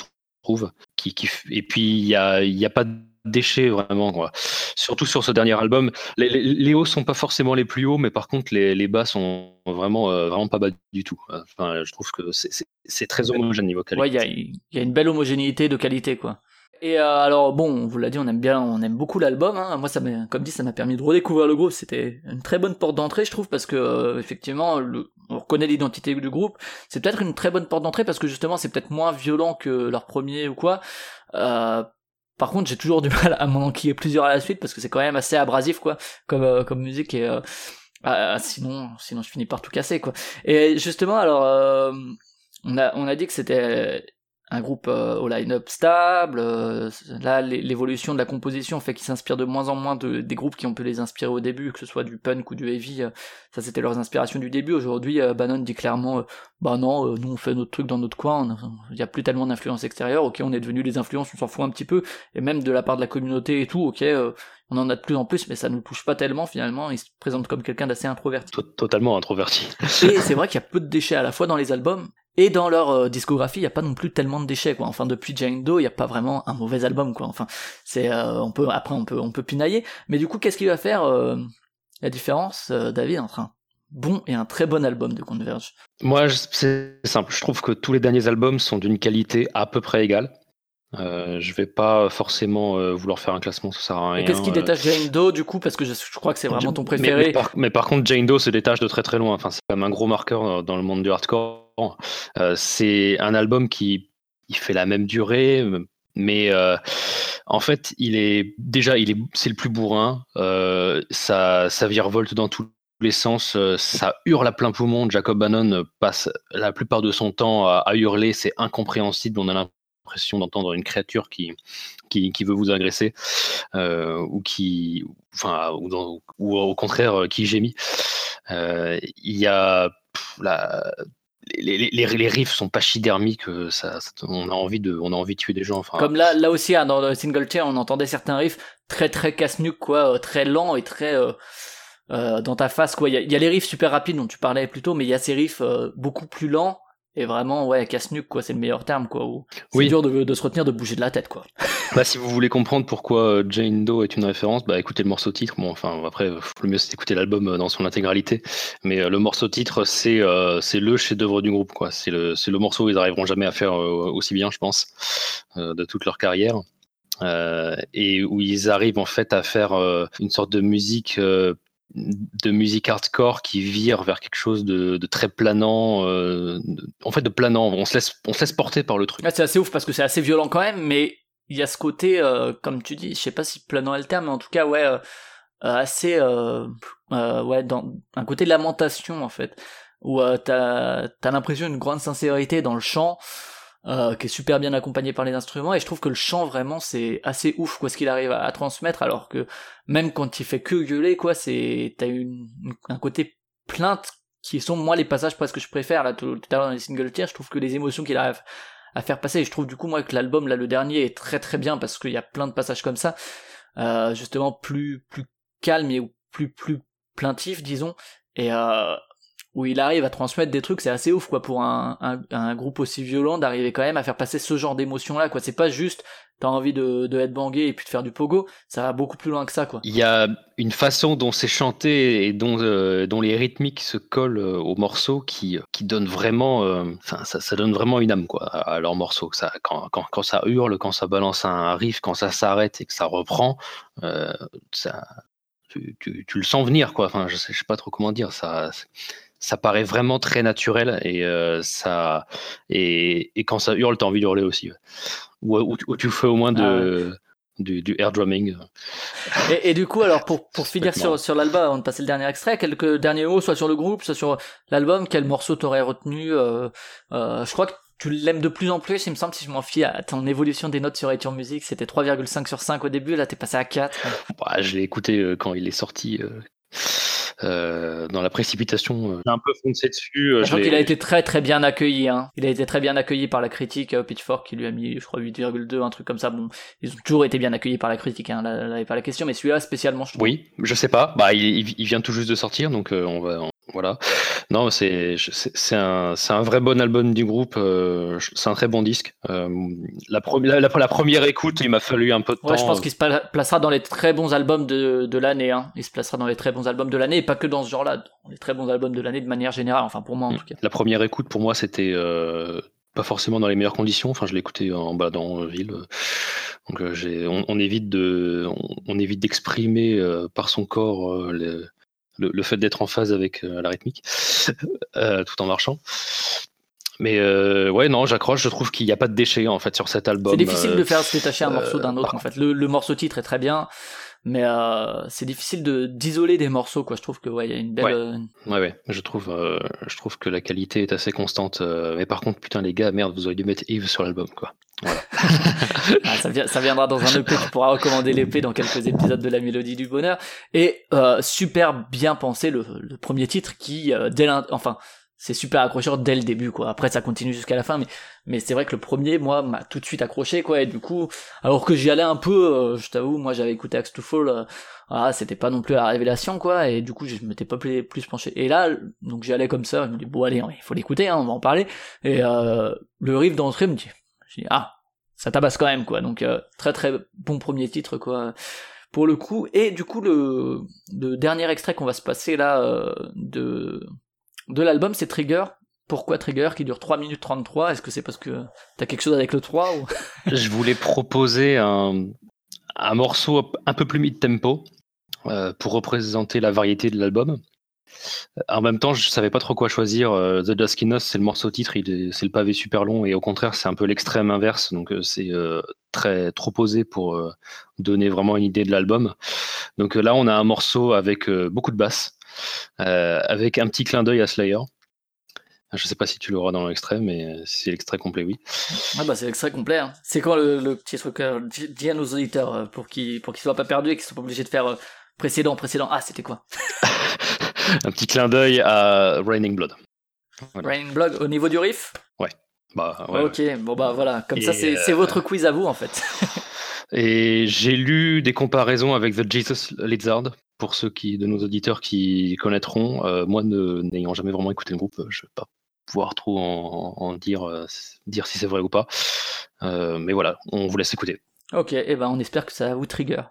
trouve qui, qui et puis il y a, y a pas de déchets vraiment quoi. Surtout sur ce dernier album, les, les, hauts sont pas forcément les plus hauts, mais par contre les, les bas sont vraiment euh, vraiment pas bas du tout. Enfin, je trouve que c'est très homogène niveau qualité. Ouais, il y a, une belle homogénéité de qualité quoi. Et euh, alors bon, on vous l'a dit, on aime bien, on aime beaucoup l'album. Hein. Moi, ça m'a, comme dit, ça m'a permis de redécouvrir le groupe. C'était une très bonne porte d'entrée, je trouve, parce que euh, effectivement, on reconnaît l'identité du groupe. C'est peut-être une très bonne porte d'entrée parce que justement, c'est peut-être moins violent que leur premier ou quoi. Euh, par contre, j'ai toujours [laughs] du mal à m'en enquiller plusieurs à la suite parce que c'est quand même assez abrasif, quoi, comme euh, comme musique et euh, ah, sinon, sinon je finis par tout casser, quoi. Et justement, alors, euh, on a on a dit que c'était un groupe euh, au line-up stable. Euh, là, l'évolution de la composition fait qu'ils s'inspirent de moins en moins de, des groupes qui ont pu les inspirer au début, que ce soit du punk ou du heavy. Euh, ça, c'était leurs inspirations du début. Aujourd'hui, Bannon dit clairement, bah non, nous on fait notre truc dans notre coin. Il n'y a plus tellement d'influence extérieure. Ok, on est devenu les influences, on s'en fout un petit peu. Et même de la part de la communauté et tout, ok, on en a de plus en plus, mais ça nous touche pas tellement finalement. Il se présente comme quelqu'un d'assez introverti. Totalement introverti. et c'est vrai qu'il y a peu de déchets à la fois dans les albums et dans leur euh, discographie, il y a pas non plus tellement de déchets quoi. Enfin depuis Jane Doe, il y a pas vraiment un mauvais album quoi. Enfin, c'est euh, on peut après on peut on peut pinailler, mais du coup, qu'est-ce qui va faire euh, la différence David entre un bon et un très bon album de Converge? Moi, c'est simple, je trouve que tous les derniers albums sont d'une qualité à peu près égale. Euh, je vais pas forcément vouloir faire un classement, ça sert à rien. Qu'est-ce qui détache Jane Doe du coup? Parce que je, crois que c'est vraiment ton préféré. Mais, par, contre, Jane Doe se détache de très très loin. Enfin, c'est comme un gros marqueur dans le monde du hardcore. Euh, c'est un album qui fait la même durée, mais euh, en fait, il est déjà, il est, c'est le plus bourrin. Euh, ça, ça virevolte dans tous les sens. ça hurle à plein poumon. Jacob Bannon passe la plupart de son temps à, hurler. C'est incompréhensible. On a l'impression d'entendre une créature qui, qui, qui veut vous agresser ou qui, enfin, ou, ou, au contraire qui gémit. Il y a la, les, les, riffs sont pachydermiques, ça, on a envie de, on a envie de tuer des gens. Enfin, Comme là, là aussi, hein, dans le single tier, on entendait certains riffs très très casse-nuque, quoi, euh, très lents et très euh, euh, dans ta face, quoi. Il y a, y a, les riffs super rapides dont tu parlais plus tôt, mais il y a ces riffs euh, beaucoup plus lents et vraiment ouais casse-nuque quoi c'est le meilleur terme quoi c'est dur de, de, se retenir de bouger de la tête quoi. [laughs] Bah si vous voulez comprendre pourquoi euh, Jane Doe est une référence bah écoutez le morceau titre. Bon enfin après le mieux c'est d'écouter l'album euh, dans son intégralité. Mais euh, le morceau titre c'est c'est le chef-d'œuvre du groupe quoi. C'est le le morceau où ils arriveront jamais à faire aussi bien je pense de toute leur carrière. Et où ils arrivent en fait à faire une sorte de musique de musique hardcore qui vire vers quelque chose de, très planant, euh, en fait de planant. On se laisse, on se laisse porter par le truc. c'est assez ouf parce que c'est assez violent quand même, mais il y a ce côté, euh, comme tu dis, je sais pas si planant est le terme, mais en tout cas ouais, euh, assez, ouais, un côté lamentation en fait, où t'as as, l'impression d'une grande sincérité dans le chant. Euh, qui est super bien accompagné par les instruments et je trouve que le chant vraiment c'est assez ouf quoi ce qu'il arrive à, transmettre alors que même quand il fait que gueuler quoi c'est t'as une, un côté plainte qui sont moi les passages presque que je préfère là tout, à l'heure dans les single tiers je trouve que les émotions qu'il arrive à faire passer et je trouve du coup moi que l'album là le dernier est très très bien parce qu'il y a plein de passages comme ça euh, justement plus plus calme et plus plus plaintif disons et euh, où il arrive à transmettre des trucs, c'est assez ouf quoi pour un, un, groupe aussi violent d'arriver quand même à faire passer ce genre d'émotion là quoi. C'est pas juste t'as envie de, de être bangé et puis de faire du pogo, ça va beaucoup plus loin que ça quoi. Il y a une façon dont c'est chanté et dont, euh, dont les rythmiques se collent euh, aux morceaux qui, qui donne vraiment, euh, enfin ça, donne vraiment une âme quoi à, leurs morceaux. Ça, quand, quand, quand, ça hurle, quand ça balance un riff, quand ça s'arrête et que ça reprend, ça, tu, tu, tu, le sens venir quoi. Enfin je sais, je sais pas trop comment dire ça ça paraît vraiment très naturel et euh, ça et, et, quand ça hurle, t'as envie d'hurler aussi. Ou, ou, tu fais au moins de, ah du, du, air drumming. Et, et, du coup, alors pour, pour [laughs] finir sur, sur l'album, avant de passer le dernier extrait, quelques derniers mots, soit sur le groupe, soit sur l'album, quel morceau t'aurais retenu euh, euh, Je crois que tu l'aimes de plus en plus, il me semble, si je m'en fie à ton évolution des notes sur iTunes Music, c'était 3,5 sur 5 au début, là t'es passé à 4. Bah, je l'ai écouté quand il est sorti. Euh, dans la précipitation, euh, j'ai un peu foncé dessus. Euh, je crois qu'il a été très très bien accueilli. Hein. Il a été très bien accueilli par la critique. Pitchfork qui lui a mis, je crois, 8,2, un truc comme ça. Bon, ils ont toujours été bien accueillis par la critique. Hein. Là, là, pas la question, mais celui-là spécialement. Je trouve. Oui, je sais pas. Bah, il, il, vient tout juste de sortir, donc on va, voilà. Non, c'est c'est un, un vrai bon album du groupe. Euh, c'est un très bon disque. Euh, la, première la, première écoute, il m'a fallu un peu de ouais, temps. Je pense qu'il se placera dans les très bons albums de, de l'année. Hein. Il se placera dans les très bons albums de l'année et pas que dans ce genre-là. Les très bons albums de l'année de manière générale. Enfin, pour moi en mm. tout cas. La première écoute, pour moi, c'était euh, pas forcément dans les meilleures conditions. Enfin, je écouté en bas dans ville. Donc, on, on, évite de, on, évite d'exprimer par son corps les le, fait d'être en phase avec euh, la rythmique, [laughs] euh, tout en marchant. Mais euh, ouais, non, j'accroche. Je trouve qu'il n'y a pas de déchets en fait sur cet album. C'est difficile de faire se détacher un morceau d'un autre. En fait, le, morceau titre est très bien, mais c'est difficile de d'isoler des morceaux. Quoi, je trouve que ouais, il y a une belle. Ouais, ouais, Je trouve, je trouve que la qualité est assez constante. mais par contre, putain les gars, merde, vous auriez dû mettre Yves sur l'album, quoi. [laughs] Ah, ça, viendra dans un EP, tu pourras recommander l'EP dans quelques épisodes de la Mélodie du Bonheur. Et euh, super bien pensé le, premier titre qui, euh, dès enfin, c'est super accrocheur dès le début, quoi. Après, ça continue jusqu'à la fin, mais, mais c'est vrai que le premier, moi, m'a tout de suite accroché, quoi. Et du coup, alors que j'y allais un peu, euh, je t'avoue, moi, j'avais écouté Axe to Fall, ah, c'était pas non plus la révélation, quoi. Et du coup, je m'étais pas plus, plus penché. Et là, donc j'y allais comme ça, je me dis, bon, allez, il faut l'écouter, hein, on va en parler. Et le riff d'entrée me dit, dis, ah, ça tabasse quand même, quoi. Donc, euh, très très bon premier titre, quoi, pour le coup. Et du coup, le, le dernier extrait qu'on va se passer là euh, de, de l'album, c'est Trigger. Pourquoi Trigger qui dure 3 minutes 33 Est-ce que c'est parce que t'as quelque chose avec le 3 ou... [laughs] Je voulais proposer un, morceau un peu plus mid-tempo euh, pour représenter la variété de l'album. En même temps, je savais pas trop quoi choisir. Euh, The Duskinos, c'est le morceau titre, c'est le pavé super long, et au contraire, c'est un peu l'extrême inverse, donc euh, c'est euh, très trop posé pour donner vraiment une idée de l'album. Donc là, on a un morceau avec beaucoup de basse, avec un petit clin d'œil à Slayer. Je sais pas si tu l'auras dans l'extrait, mais c'est l'extrait complet, oui. Ah bah c'est l'extrait complet. Hein. C'est quoi le, petit truc Dis à nos auditeurs pour qu'ils pour qu'ils soient pas perdus et qu'ils soient pas obligés de faire précédent, précédent. Ah, c'était quoi? [laughs] Un petit clin d'œil à Raining Blood. Raining Blood au niveau du riff? Ouais. Bah, ok, bon bah voilà, comme ça c'est euh, votre quiz à vous en fait. [laughs] et j'ai lu des comparaisons avec The Jesus Lizard, pour ceux qui, de nos auditeurs qui connaîtront. Euh, moi, n'ayant jamais vraiment écouté le groupe, je ne vais pas pouvoir trop en, dire, euh, dire si c'est vrai ou pas. mais voilà, on vous laisse écouter. Ok, et ben on espère que ça vous trigger.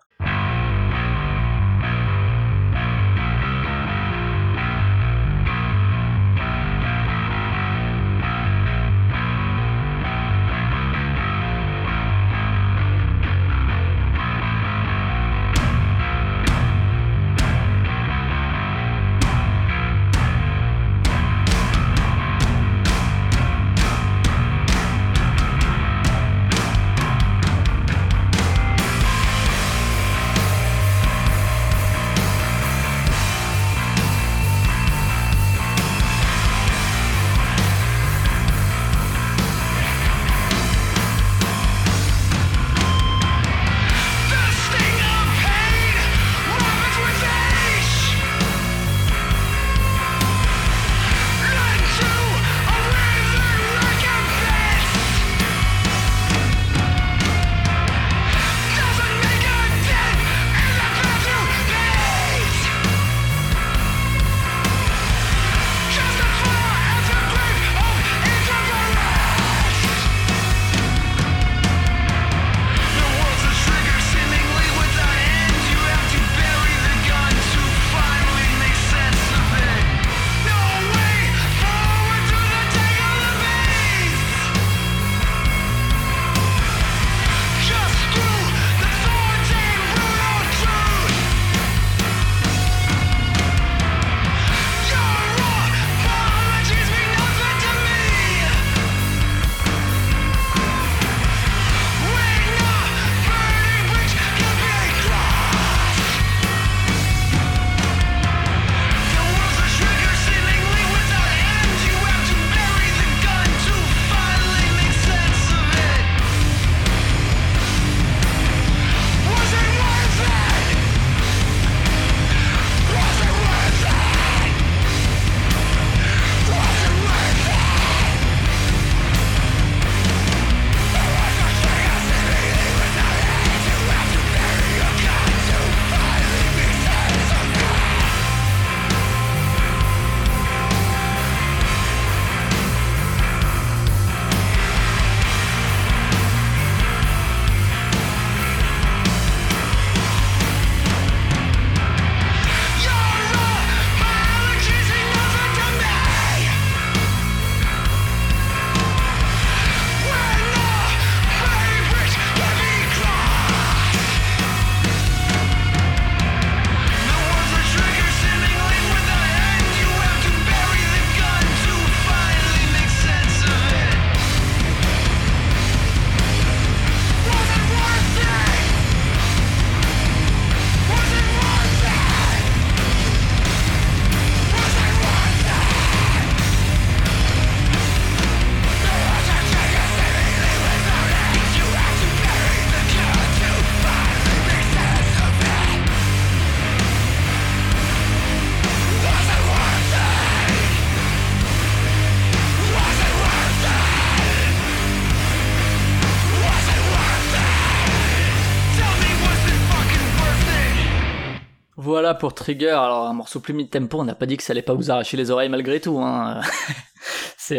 Pour Trigger. Alors un morceau plus mid-tempo, on n'a pas dit que ça allait pas vous arracher les oreilles malgré tout. Hein. [laughs]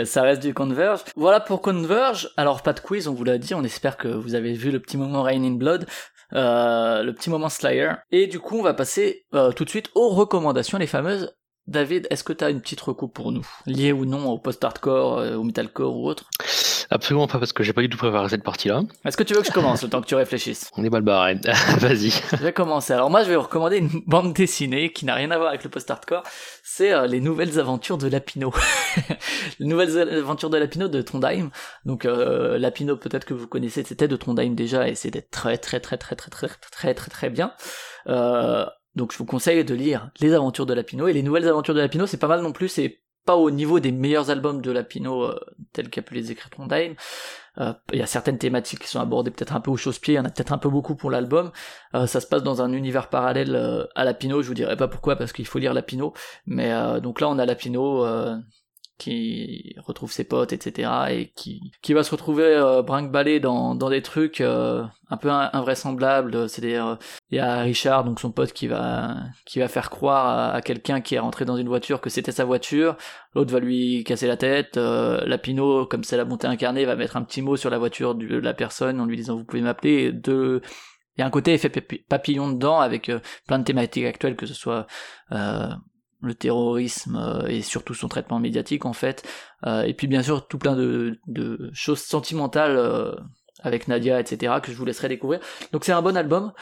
Ça reste du Converge. Voilà pour Converge. Alors pas de quiz, on vous l'a dit. On espère que vous avez vu le petit moment Rain in Blood, euh, le petit moment Slayer. Et du coup, on va passer euh, tout de suite aux recommandations, les fameuses. David, est-ce que tu as une petite recoupe pour nous, liée ou non au post-hardcore, euh, au metalcore ou autre? Absolument pas, parce que j'ai pas du tout préparé cette partie-là. Est-ce que tu veux que je commence le temps que tu réfléchisses? On est mal barré. [laughs] Vas-y. Je vais commencer. Alors moi, je vais vous recommander une [laughs] bande dessinée qui n'a rien à voir avec le post-hardcore. C'est euh, les nouvelles aventures de Lapino. [laughs] les nouvelles aventures de Lapino de Trondheim. Donc euh, Lapino, peut-être que vous connaissez, c'était de Trondheim déjà et c'était très très très très très très très très très bien. Euh, donc je vous conseille de lire Les Aventures de Lapino et les Nouvelles Aventures de Lapino, c'est pas mal non plus, c'est pas au niveau des meilleurs albums de Lapino euh, tels qu'a pu les écrire Trondheim. Euh, Il y a certaines thématiques qui sont abordées peut-être un peu au chausse-pied, il y en a peut-être un peu beaucoup pour l'album. Euh, ça se passe dans un univers parallèle euh, à Lapino, je vous dirai pas pourquoi parce qu'il faut lire Lapino, mais euh, donc là on a Lapino qui retrouve ses potes, etc. et qui, qui va se retrouver euh, brinque-ballé dans, dans des trucs euh, un peu invraisemblables. C'est-à-dire, il y a Richard, donc son pote, qui va, qui va faire croire à, quelqu'un qui est rentré dans une voiture que c'était sa voiture. L'autre va lui casser la tête. Euh, Lapino, comme c'est la montée incarnée, va mettre un petit mot sur la voiture de la personne en lui disant vous pouvez m'appeler. De il y a un côté effet papillon dedans avec euh, plein de thématiques actuelles, que ce soit euh, le terrorisme euh, et surtout son traitement médiatique en fait. Euh, et puis bien sûr tout plein de, choses sentimentales euh, avec Nadia, etc. que je vous laisserai découvrir. Donc c'est un bon album.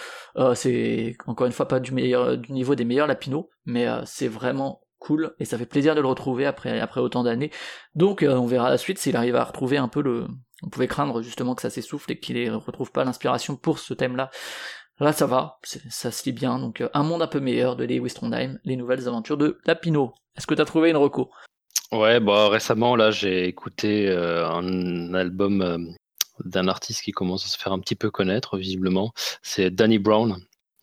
c'est encore une fois pas du meilleur du niveau des meilleurs Lapino, mais c'est vraiment cool et ça fait plaisir de le retrouver après après autant d'années. Donc on verra la suite s'il arrive à retrouver un peu le. On pouvait craindre justement que ça s'essouffle et qu'il ne retrouve pas l'inspiration pour ce thème-là. Là, ça va, ça se lit bien. Donc, euh, un monde un peu meilleur de Lewis Trondheim, les nouvelles aventures de Lapino. Est-ce que tu as trouvé une reco? Ouais, bah récemment, là, j'ai écouté euh, un album euh, d'un artiste qui commence à se faire un petit peu connaître, visiblement. C'est Danny Brown,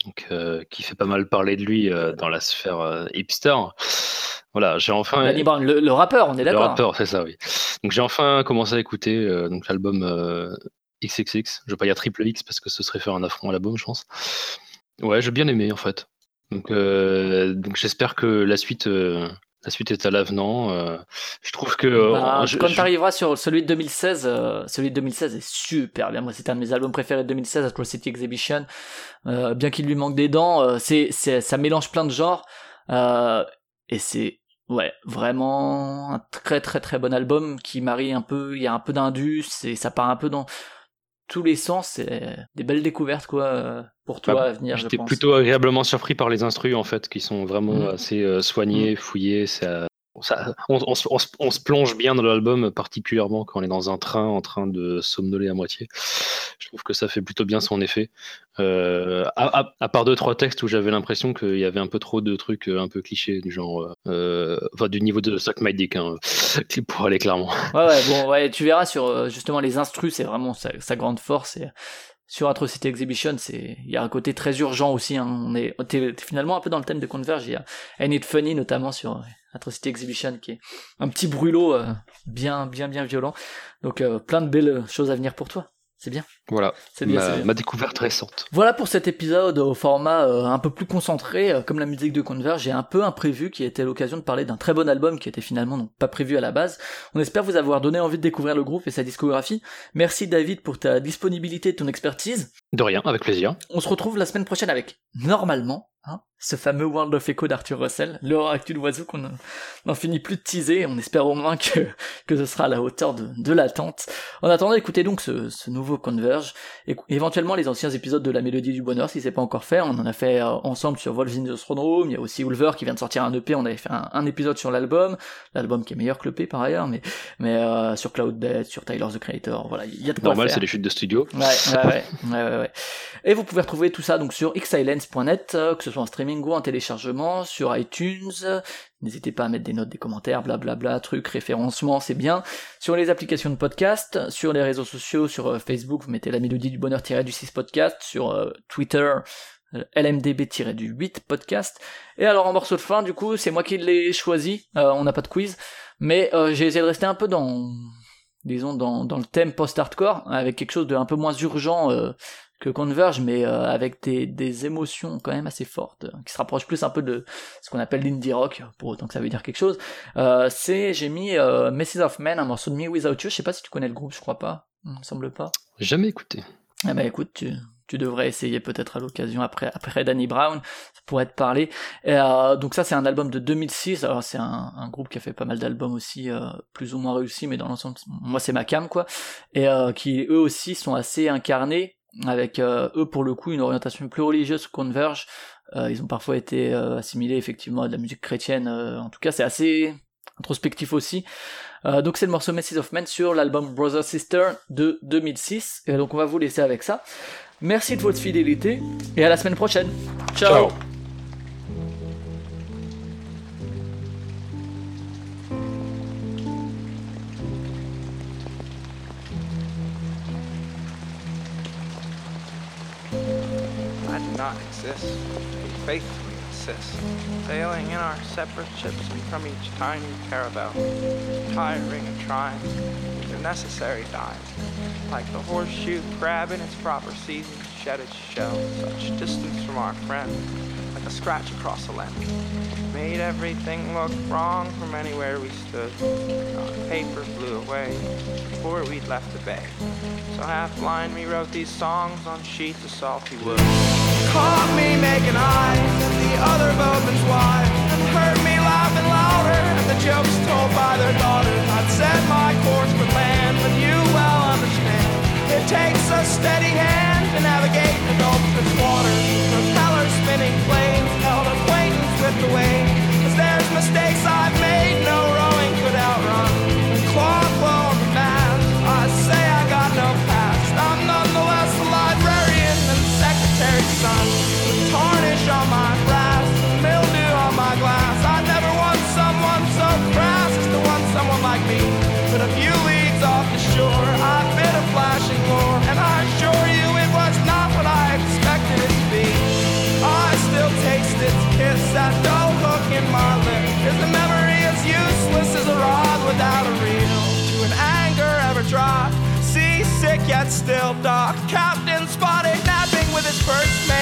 donc, qui fait pas mal parler de lui dans la sphère hipster. Voilà, j'ai enfin. Danny Brown, le, rappeur, on est d'accord. Le rappeur, c'est ça, oui. Donc, j'ai enfin commencé à écouter donc l'album XXX. Je vais pas dire triple X parce que ce serait faire un affront à la bombe, je pense. Ouais, j'ai bien aimé en fait. Donc, euh, donc j'espère que la suite, euh, la suite est à l'avenant. Euh, je trouve que bah, quand tu arriveras sur celui de 2016, celui de 2016 est super bien. Moi, c'est un de mes albums préférés de 2016, Atrocity Exhibition. bien qu'il lui manque des dents, c'est, c'est, ça mélange plein de genres et c'est Ouais, vraiment un très très très bon album qui marie un peu, il y a un peu d'indus et ça part un peu dans tous les sens, c'est des belles découvertes quoi pour toi bah, à venir. J'étais plutôt agréablement surpris par les instrus en fait, qui sont vraiment mm. assez euh, soignés, mm. fouillés. Ça, on, se plonge bien dans l'album, particulièrement quand on est dans un train en train de somnoler à moitié. Je trouve que ça fait plutôt bien son effet. Euh, à, part deux trois textes où j'avais l'impression qu'il y avait un peu trop de trucs un peu clichés du genre, enfin du niveau de Suck My Dick, hein, [laughs] pour aller clairement. Ouais, ouais, bon, ouais, tu verras sur justement les instrus, c'est vraiment sa, grande force. Sur Atrocity Exhibition, c'est il y a un côté très urgent aussi. Hein. On est finalement un peu dans le thème de Converge. Il y a And It Funny notamment sur Atrocity Exhibition qui est un petit brûlot euh, bien bien bien violent. Donc euh, plein de belles choses à venir pour toi. C'est bien. Voilà. C'est bien, ma, découverte récente. Voilà pour cet épisode au format euh, un peu plus concentré, euh, comme la musique de Converge. J'ai un peu imprévu qui était l'occasion de parler d'un très bon album qui était finalement donc pas prévu à la base. On espère vous avoir donné envie de découvrir le groupe et sa discographie. Merci David pour ta disponibilité et ton expertise. De rien, avec plaisir. On se retrouve la semaine prochaine avec, normalement, Hein, ce fameux World of Echo d'Arthur Russell, l'horreur actuelle d'oiseau qu'on n'en finit plus de teaser, on espère au moins que, que ce sera à la hauteur de, de l'attente. En attendant, écoutez donc ce, ce nouveau Converge, et éventuellement les anciens épisodes de la Mélodie du Bonheur si c'est pas encore fait, on en a fait euh, ensemble sur Wolves in the Throne Room, il y a aussi Ulver qui vient de sortir un EP, on avait fait un, épisode sur l'album, l'album qui est meilleur que l'EP par ailleurs, mais, mais euh, sur Cloud Dead, sur Tyler the Creator, voilà, il y a de quoi Normal, c'est des chutes de studio. Ouais, ouais, ouais, ouais, ouais, Et vous pouvez retrouver tout ça donc sur xsilence.net, euh, que ce soit en en téléchargement, sur iTunes, n'hésitez pas à mettre des notes, des commentaires, blablabla, bla bla, trucs, référencement, c'est bien, sur les applications de podcast, sur les réseaux sociaux, sur euh, Facebook, vous mettez la mélodie du bonheur-du 6 podcast, sur euh, Twitter, euh, LMDB-du8 podcast. Et alors en morceau de fin, du coup, c'est moi qui l'ai choisi, on n'a pas de quiz, mais j'ai essayé de rester un peu dans disons dans, dans le thème post-hardcore avec quelque chose de un peu moins urgent que Converge, mais euh, avec des, des, émotions quand même assez fortes, qui se rapprochent plus un peu de ce qu'on appelle l'indie rock, pour autant que ça veut dire quelque chose. Euh, c'est, j'ai mis euh, Mrs. of Men, un morceau de Me Without You, je sais pas si tu connais le groupe, je crois pas, il me semble pas. Jamais écouté. Ah bah écoute, tu, tu devrais essayer peut-être à l'occasion après après Danny Brown, ça pourrait te parler. Euh, donc ça c'est un album de 2006. Alors c'est un, un, groupe qui a fait pas mal d'albums aussi euh, plus ou moins réussis, mais dans l'ensemble, moi c'est ma cam quoi, et euh, qui eux aussi sont assez incarnés avec euh, eux pour le coup une orientation plus religieuse Converge. Euh, ils ont parfois été assimilés effectivement à de la musique chrétienne. en tout cas c'est assez introspectif aussi. Euh, donc c'est le morceau Message of Men sur l'album Brother Sister de 2006. Et donc on va vous laisser avec ça. Merci de votre fidélité et à la semaine prochaine. Ciao. Not exist. Faithfully insist. Sailing in our separate ships from each tiny caravel. Tiring and trying. with The necessary time. Like the horseshoe crab in its proper season shed its shell, such distance from our friend, like a scratch across a lens. Made everything look wrong from anywhere we stood. Our paper flew away before we'd left the bay. So half blind we wrote these songs on sheets of salty wood. Caught me making eyes at the other boatman's wife, and heard me laughing louder at the jokes told by their daughters. I'd set my course for land, but you well understand. It takes a steady hand to navigate the Gulf's waters. Propeller spinning planes held acquaintance with the waves. Cause there's mistakes I've made, no rowing still dark. Captain spotted napping with his first mate